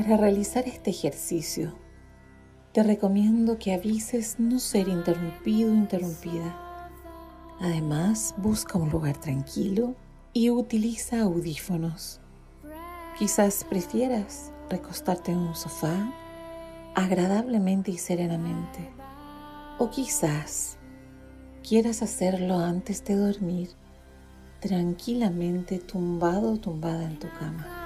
Para realizar este ejercicio, te recomiendo que avises no ser interrumpido o interrumpida. Además, busca un lugar tranquilo y utiliza audífonos. Quizás prefieras recostarte en un sofá agradablemente y serenamente. O quizás quieras hacerlo antes de dormir, tranquilamente tumbado o tumbada en tu cama.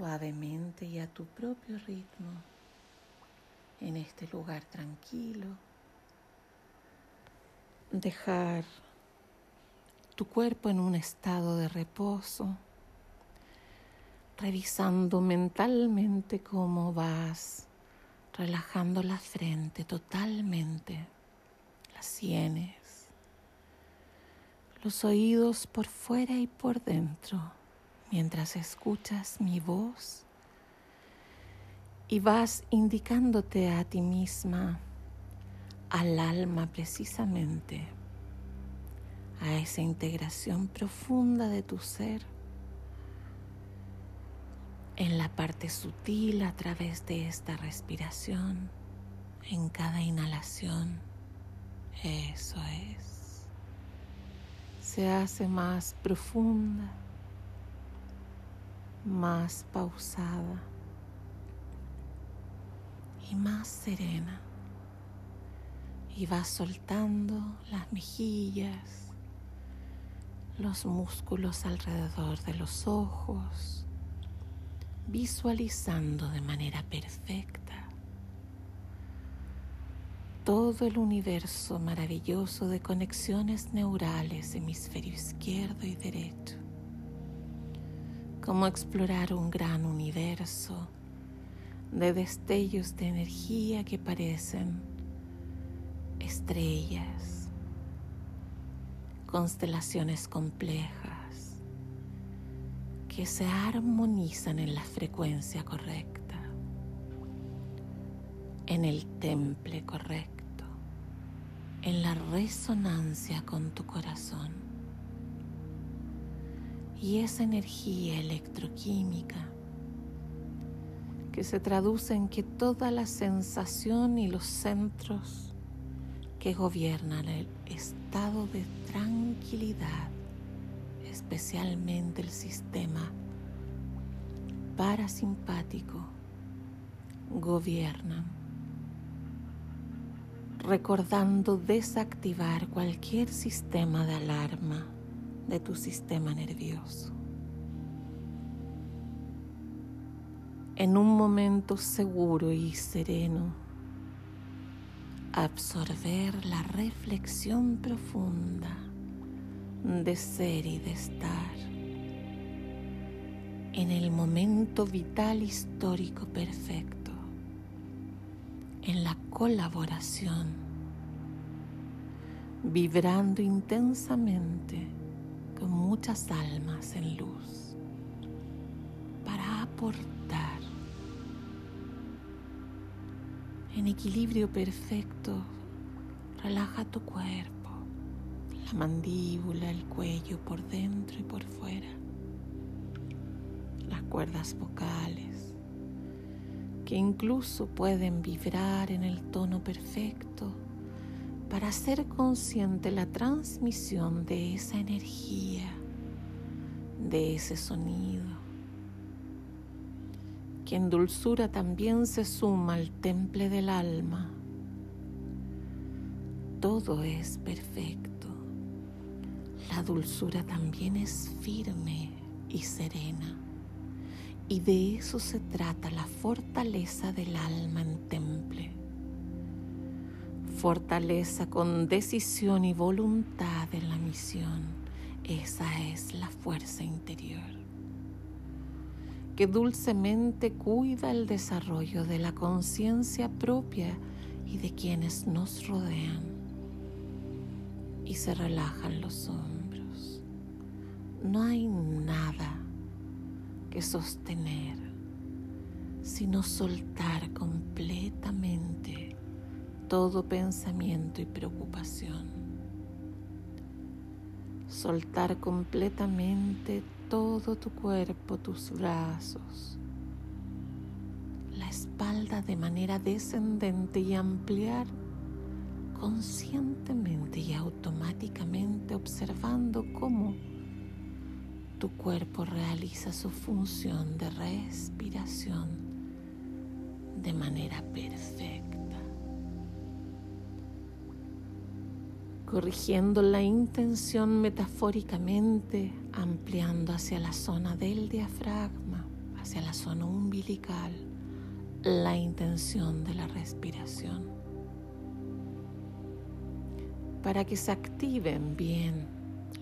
Suavemente y a tu propio ritmo en este lugar tranquilo. Dejar tu cuerpo en un estado de reposo, revisando mentalmente cómo vas relajando la frente totalmente, las sienes, los oídos por fuera y por dentro mientras escuchas mi voz y vas indicándote a ti misma, al alma precisamente, a esa integración profunda de tu ser en la parte sutil a través de esta respiración, en cada inhalación. Eso es. Se hace más profunda más pausada y más serena. Y vas soltando las mejillas, los músculos alrededor de los ojos, visualizando de manera perfecta todo el universo maravilloso de conexiones neurales hemisferio izquierdo y derecho como explorar un gran universo de destellos de energía que parecen estrellas, constelaciones complejas que se armonizan en la frecuencia correcta, en el temple correcto, en la resonancia con tu corazón y esa energía electroquímica que se traduce en que toda la sensación y los centros que gobiernan el estado de tranquilidad, especialmente el sistema parasimpático, gobiernan, recordando desactivar cualquier sistema de alarma de tu sistema nervioso. En un momento seguro y sereno, absorber la reflexión profunda de ser y de estar en el momento vital histórico perfecto, en la colaboración, vibrando intensamente con muchas almas en luz para aportar en equilibrio perfecto. Relaja tu cuerpo, la mandíbula, el cuello por dentro y por fuera, las cuerdas vocales que incluso pueden vibrar en el tono perfecto para hacer consciente la transmisión de esa energía, de ese sonido, que en dulzura también se suma al temple del alma. Todo es perfecto. La dulzura también es firme y serena. Y de eso se trata la fortaleza del alma en temple fortaleza con decisión y voluntad en la misión, Esa es la fuerza interior que dulcemente cuida el desarrollo de la conciencia propia y de quienes nos rodean y se relajan los hombros. No hay nada que sostener, sino soltar completamente todo pensamiento y preocupación. Soltar completamente todo tu cuerpo, tus brazos, la espalda de manera descendente y ampliar conscientemente y automáticamente observando cómo tu cuerpo realiza su función de respiración de manera perfecta. Corrigiendo la intención metafóricamente, ampliando hacia la zona del diafragma, hacia la zona umbilical, la intención de la respiración para que se activen bien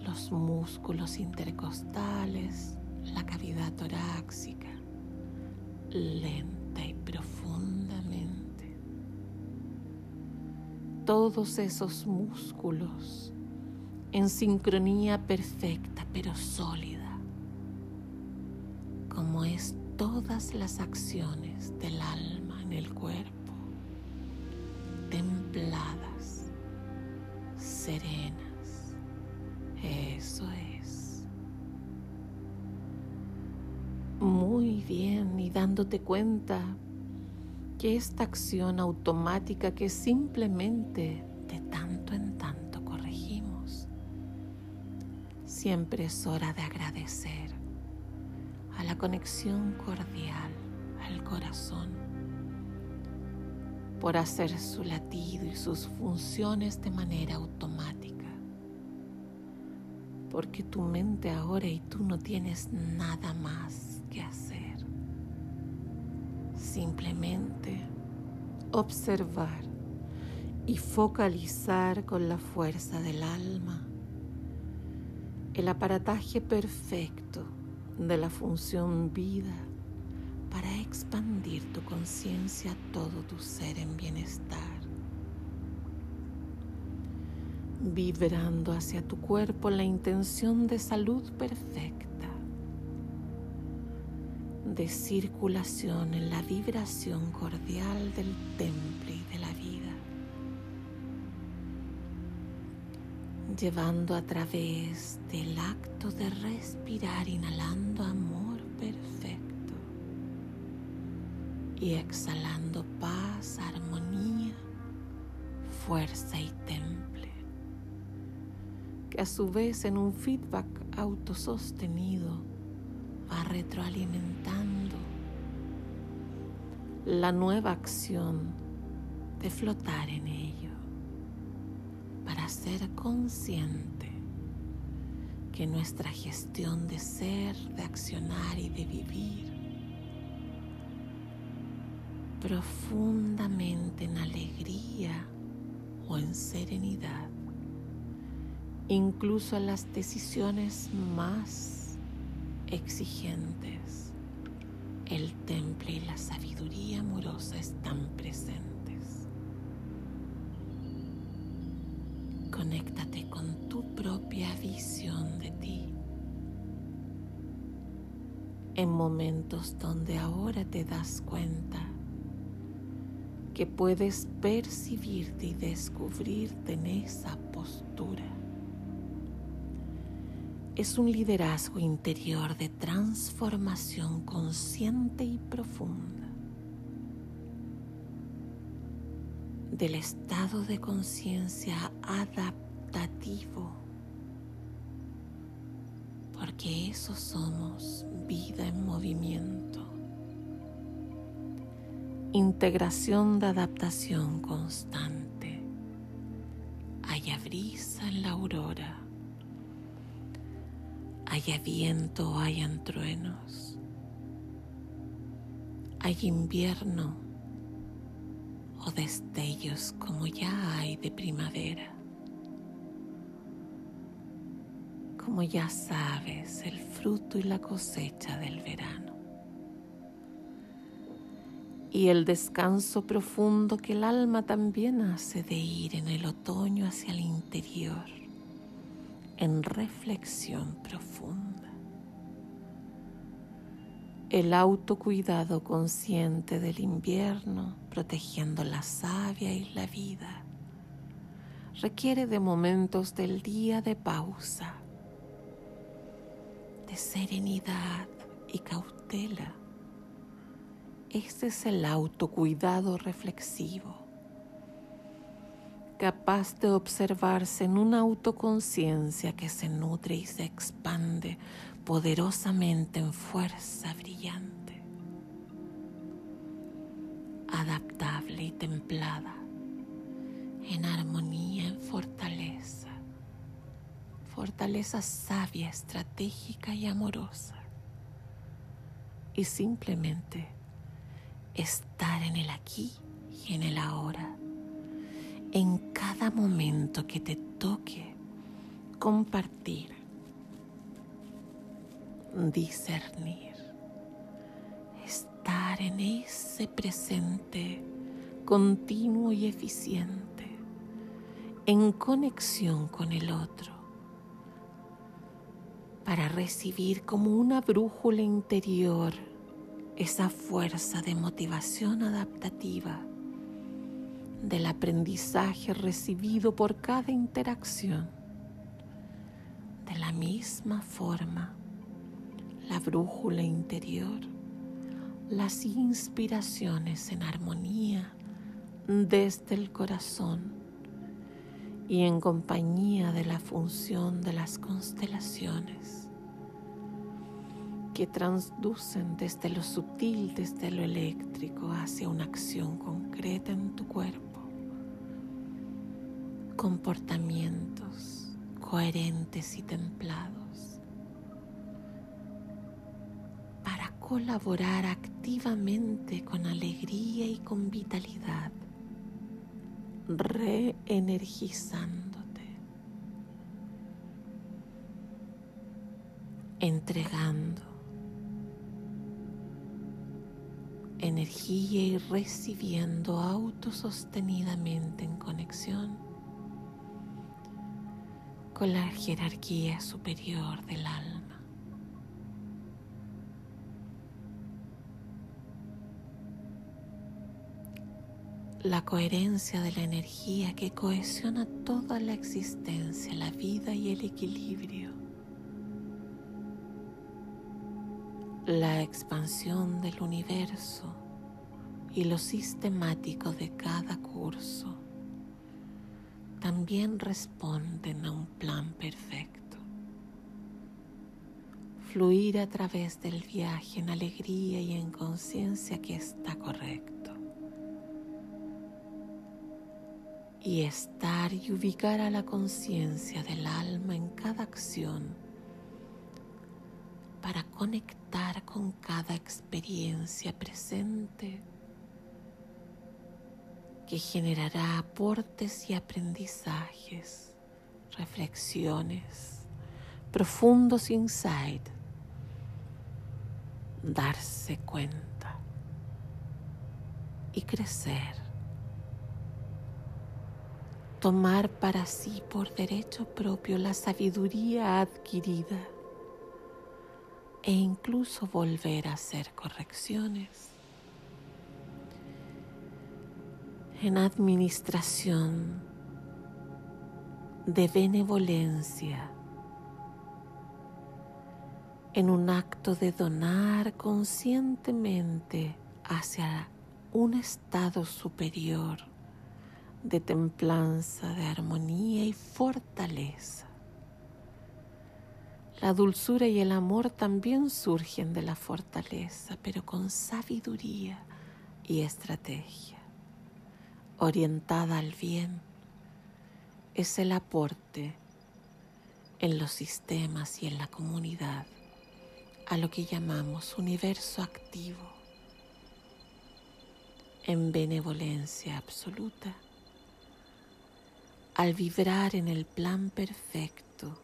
los músculos intercostales, la cavidad torácica, lenta y profundamente. Todos esos músculos en sincronía perfecta pero sólida, como es todas las acciones del alma en el cuerpo, templadas serenas. Eso es. Muy bien, y dándote cuenta que esta acción automática que simplemente de tanto en tanto corregimos, siempre es hora de agradecer a la conexión cordial al corazón por hacer su latido y sus funciones de manera automática. Porque tu mente ahora y tú no tienes nada más que hacer. Simplemente observar y focalizar con la fuerza del alma el aparataje perfecto de la función vida para expandir tu conciencia a todo tu ser en bienestar, vibrando hacia tu cuerpo la intención de salud perfecta, de circulación en la vibración cordial del temple y de la vida, llevando a través del acto de respirar, inhalando amor perfecto y exhalando paz, armonía, fuerza y temple, que a su vez en un feedback autosostenido va retroalimentando la nueva acción de flotar en ello para ser consciente que nuestra gestión de ser, de accionar y de vivir profundamente en alegría o en serenidad, incluso a las decisiones más exigentes. El temple y la sabiduría amorosa están presentes. Conéctate con tu propia visión de ti. En momentos donde ahora te das cuenta que puedes percibirte y descubrirte en esa postura. Es un liderazgo interior de transformación consciente y profunda del estado de conciencia adaptativo, porque eso somos vida en movimiento integración de adaptación constante. Haya brisa en la aurora, haya viento o hayan truenos, hay invierno o destellos como ya hay de primavera. como ya sabes, el fruto y la cosecha del verano. Y el descanso profundo que el alma también hace de ir en el otoño hacia el interior, en reflexión profunda. El autocuidado consciente del invierno, protegiendo la savia y la vida requiere de momentos del día de pausa, de serenidad y cautela. Este es el autocuidado reflexivo, capaz de observarse en una autoconciencia que se nutre y se expande poderosamente en fuerza brillante, adaptable y templada en armonía, en fortaleza, fortaleza sabia, estratégica y amorosa. Y simplemente estar en el aquí y en el ahora, en cada momento que te toque compartir, discernir, estar en ese presente continuo y eficiente en conexión con el otro, para recibir como una brújula interior esa fuerza de motivación adaptativa del aprendizaje recibido por cada interacción. De la misma forma, la brújula interior, las inspiraciones en armonía desde el corazón y en compañía de la función de las constelaciones que transducen desde lo sutil, desde lo eléctrico, hacia una acción concreta en tu cuerpo. Comportamientos coherentes y templados para colaborar activamente con alegría y con vitalidad reenergizándote, entregando energía y recibiendo autosostenidamente en conexión con la jerarquía superior del alma. la coherencia de la energía que cohesiona toda la existencia, la vida y el equilibrio, la expansión del universo y lo sistemático de cada curso también responden a un plan perfecto. Fluir a través del viaje en alegría y en conciencia que está correcto. y estar y ubicar a la conciencia del alma en cada acción para conectar con cada experiencia presente que generará aportes y aprendizajes, reflexiones, profundos insights, darse cuenta y crecer tomar para sí por derecho propio la sabiduría adquirida e incluso volver a hacer correcciones. En administración de benevolencia, en un acto de donar conscientemente hacia un estado superior de templanza, de armonía y fortaleza. La dulzura y el amor también surgen de la fortaleza, pero con sabiduría y estrategia. Orientada al bien, es el aporte en los sistemas y en la comunidad a lo que llamamos universo activo, en benevolencia absoluta. Al vibrar en el plan perfecto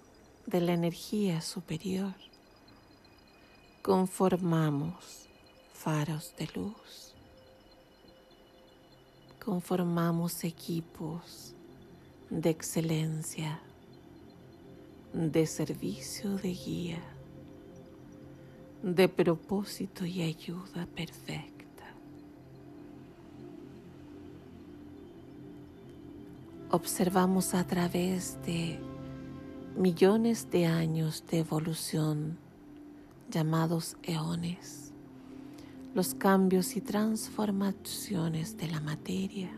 de la energía superior, conformamos faros de luz, conformamos equipos de excelencia, de servicio de guía, de propósito y ayuda perfecta. Observamos a través de millones de años de evolución llamados eones, los cambios y transformaciones de la materia,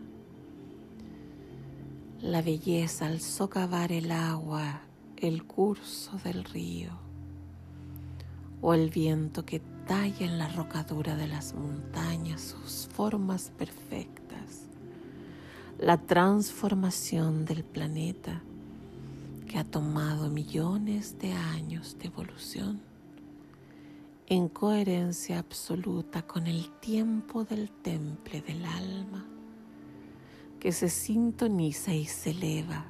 la belleza al socavar el agua, el curso del río, o el viento que talla en la rocadura de las montañas sus formas perfectas, la transformación del planeta, que ha tomado millones de años de evolución en coherencia absoluta con el tiempo del temple del alma que se sintoniza y se eleva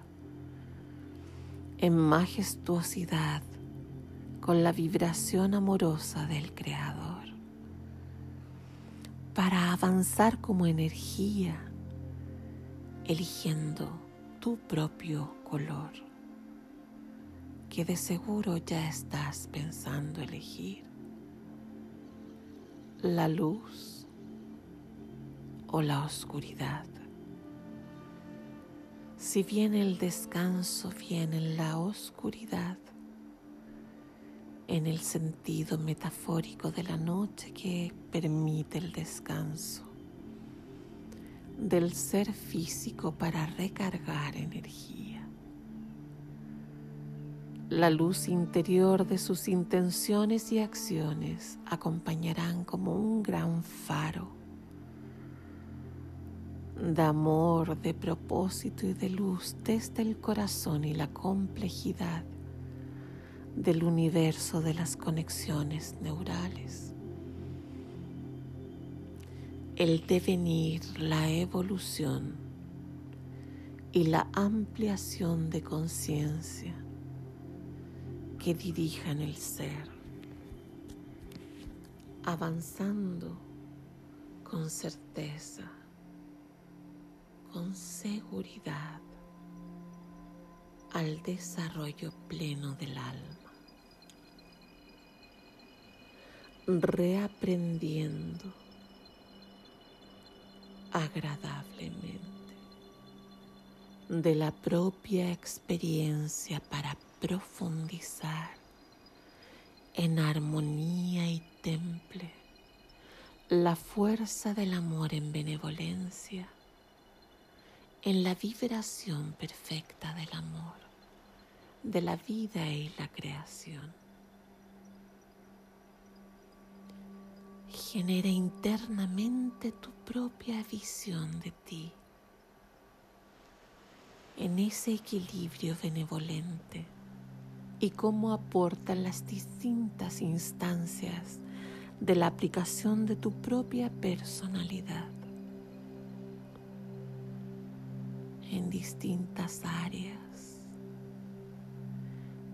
en majestuosidad con la vibración amorosa del Creador para avanzar como energía eligiendo tu propio color que de seguro ya estás pensando elegir. La luz o la oscuridad. Si viene el descanso, viene la oscuridad en el sentido metafórico de la noche que permite el descanso del ser físico para recargar energía. La luz interior de sus intenciones y acciones acompañarán como un gran faro de amor, de propósito y de luz desde el corazón y la complejidad del universo de las conexiones neurales. El devenir, la evolución y la ampliación de conciencia que dirijan el ser, avanzando con certeza, con seguridad al desarrollo pleno del alma, reaprendiendo agradablemente de la propia experiencia para profundizar en armonía y temple la fuerza del amor en benevolencia, en la vibración perfecta del amor, de la vida y la creación. Genera internamente tu propia visión de ti en ese equilibrio benevolente y cómo aportan las distintas instancias de la aplicación de tu propia personalidad en distintas áreas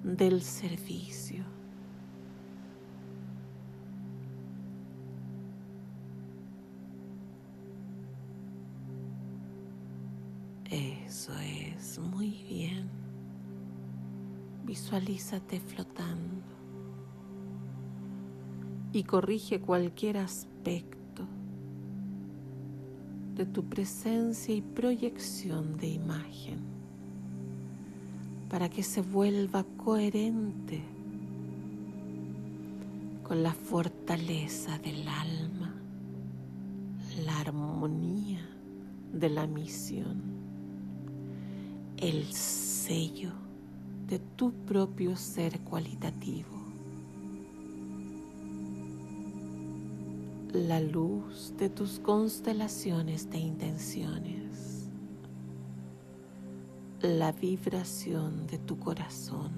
del servicio. Eso es, muy bien. Visualízate flotando y corrige cualquier aspecto de tu presencia y proyección de imagen para que se vuelva coherente con la fortaleza del alma, la armonía de la misión, el sello tu propio ser cualitativo. La luz de tus constelaciones de intenciones. La vibración de tu corazón.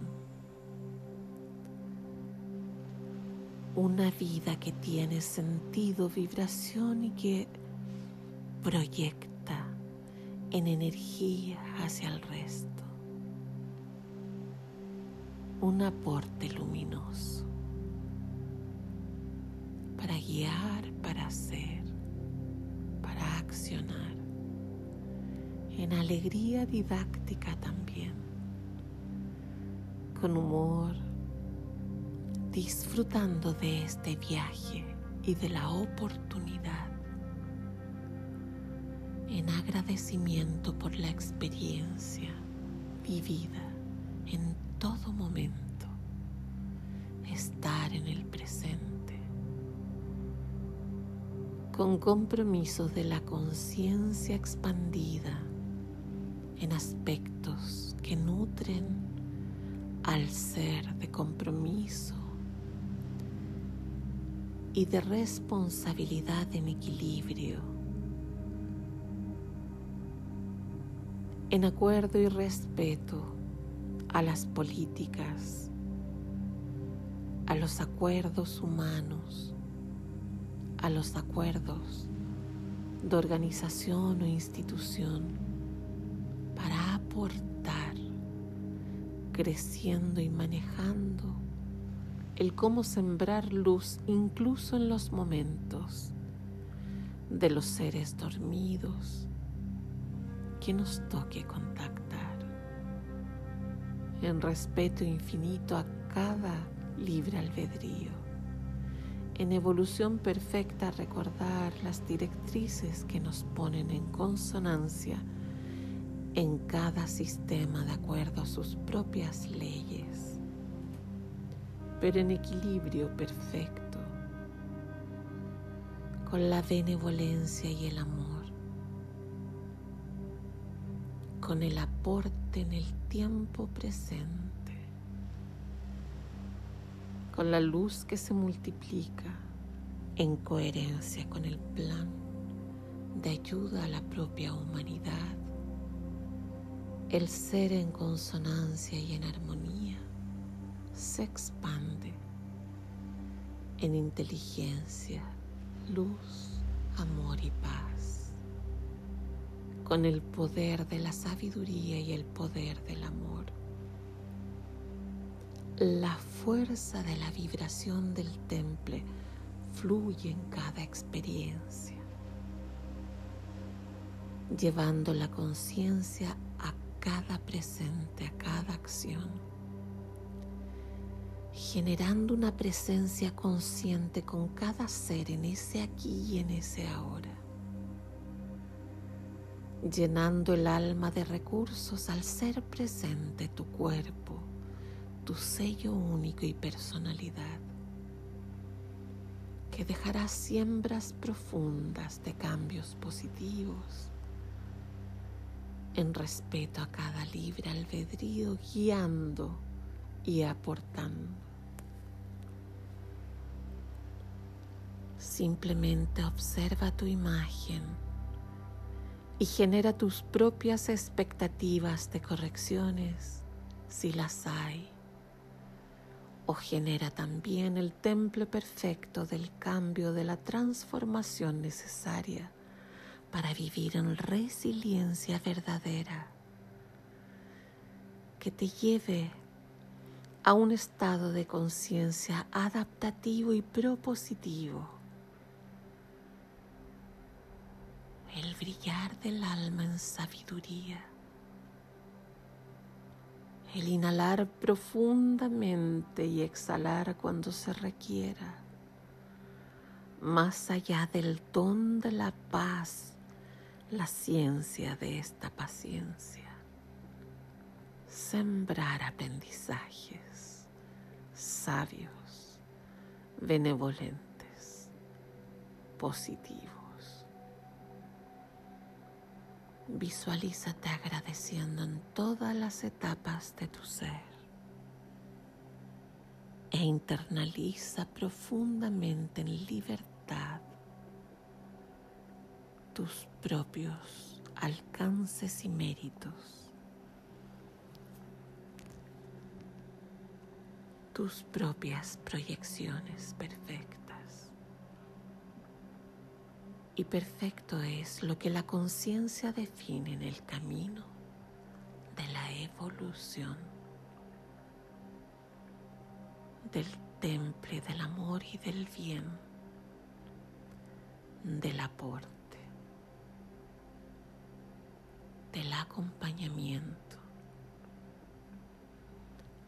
Una vida que tiene sentido, vibración y que proyecta en energía hacia el resto un aporte luminoso para guiar, para hacer, para accionar, en alegría didáctica también, con humor, disfrutando de este viaje y de la oportunidad, en agradecimiento por la experiencia vivida en todo momento, estar en el presente, con compromiso de la conciencia expandida en aspectos que nutren al ser de compromiso y de responsabilidad en equilibrio, en acuerdo y respeto a las políticas, a los acuerdos humanos, a los acuerdos de organización o institución para aportar, creciendo y manejando el cómo sembrar luz incluso en los momentos de los seres dormidos que nos toque contactar. En respeto infinito a cada libre albedrío. En evolución perfecta recordar las directrices que nos ponen en consonancia en cada sistema de acuerdo a sus propias leyes pero en equilibrio perfecto, con la benevolencia y el amor, con el aporte en el tiempo presente, con la luz que se multiplica en coherencia con el plan de ayuda a la propia humanidad, el ser en consonancia y en armonía se expande en inteligencia, luz, amor y paz, con el poder de la sabiduría y el poder del amor. La fuerza de la vibración del temple fluye en cada experiencia, llevando la conciencia a cada presente, a cada acción generando una presencia consciente con cada ser en ese aquí y en ese ahora, llenando el alma de recursos al ser presente tu cuerpo, tu sello único y personalidad, que dejará siembras profundas de cambios positivos en respeto a cada libre albedrío, guiando y aportando. Simplemente observa tu imagen y genera tus propias expectativas de correcciones si las hay. O genera también el temple perfecto del cambio de la transformación necesaria para vivir en resiliencia verdadera que te lleve a un estado de conciencia adaptativo y propositivo el brillar del alma en sabiduría, el inhalar profundamente y exhalar cuando se requiera, más allá del don de la paz, la ciencia de esta paciencia, sembrar aprendizajes sabios, benevolentes, positivos. Visualízate agradeciendo en todas las etapas de tu ser. E internaliza profundamente en libertad tus propios alcances y méritos, tus propias proyecciones perfectas y perfecto es lo que la conciencia define en el camino de la evolución. del temple del amor y del bien, del aporte, del acompañamiento,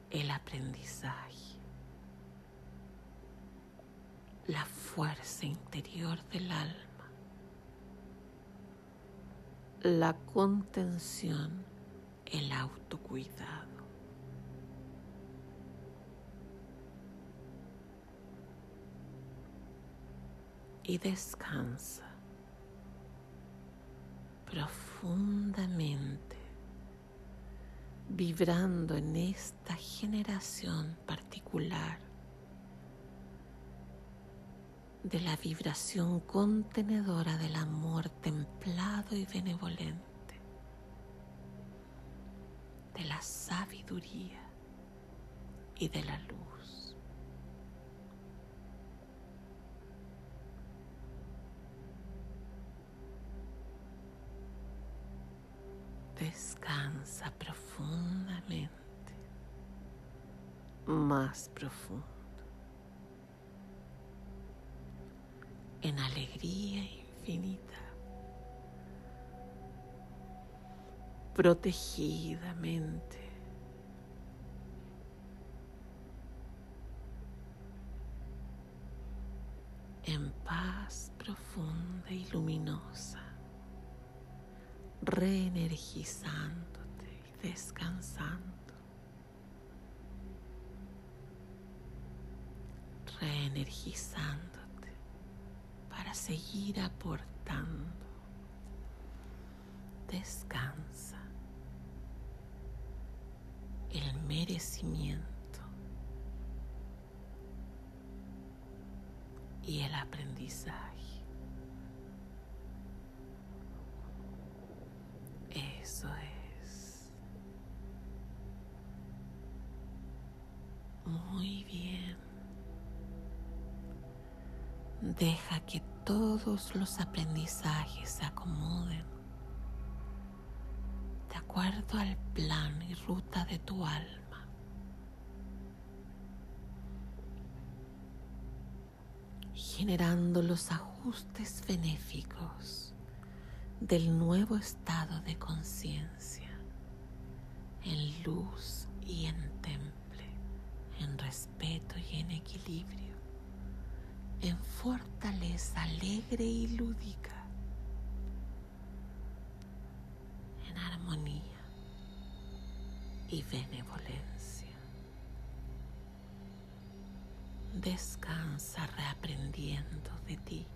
el aprendizaje, la fuerza interior del alma, la contención, el autocuidado. y descansa profundamente, vibrando en esta generación particular de la vibración contenedora del amor y benevolente, de la sabiduría y de la luz. Descansa profundamente, más profundo, en alegría infinita, protegidamente. en paz profunda y luminosa reenergizándote y descansando. Reenergizándote para seguir aportando. Descansa. El merecimiento y el aprendizaje. Eso es. Muy bien. Deja que todos los aprendizajes se acomoden de acuerdo al plan y ruta de tu alma. generando los ajustes benéficos del nuevo estado de conciencia en luz y en temple, en respeto y en equilibrio, en fortaleza alegre y lúdica, armonía y benevolencia. Descansa reaprendiendo de ti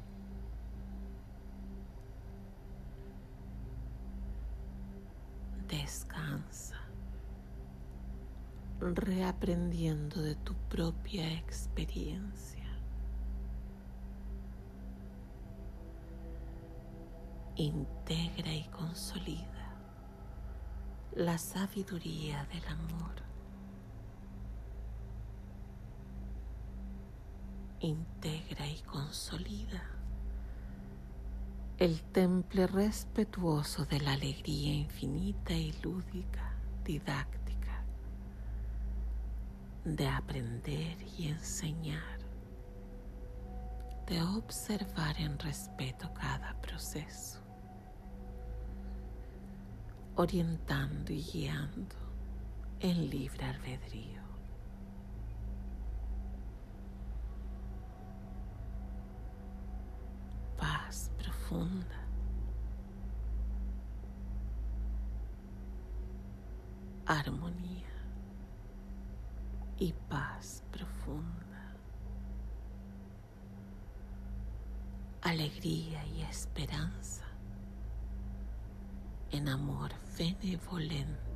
descansa, reaprendiendo de tu propia experiencia. Integra y consolida la sabiduría del amor. Integra y consolida el temple respetuoso de la alegría infinita y lúdica, didáctica, de aprender y enseñar, de observar en respeto cada proceso, orientando y guiando en libre albedrío. armonía y paz profunda, alegría y esperanza en amor benevolente.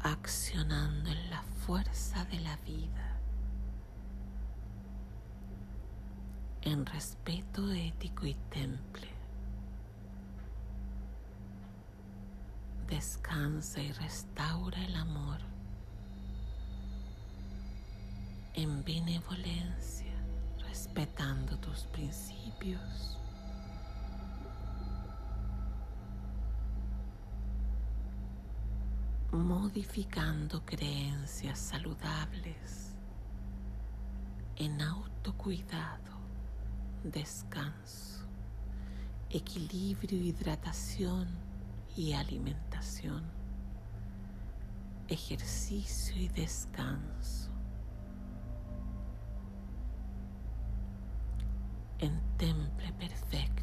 accionando en la fuerza de la vida en respeto ético y temple. Descansa y restaura el amor en benevolencia, respetando tus principios. modificando creencias saludables en autocuidado, descanso, equilibrio, hidratación y alimentación, ejercicio y descanso. En temple perfecto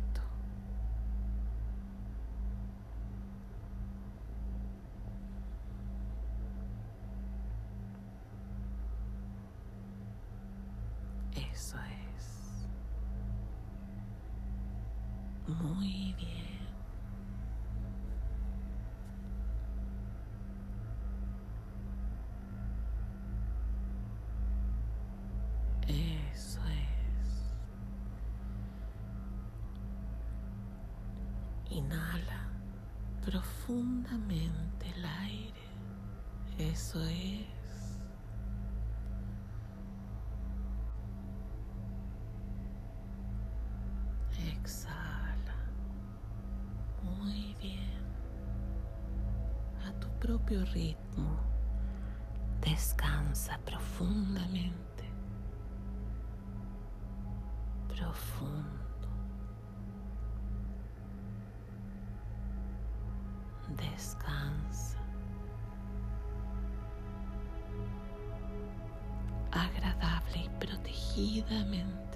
Inhala profundamente el aire. Eso es. Exhala. Muy bien. A tu propio ritmo. Descansa profundamente. Profundo. Descansa. Agradable y protegidamente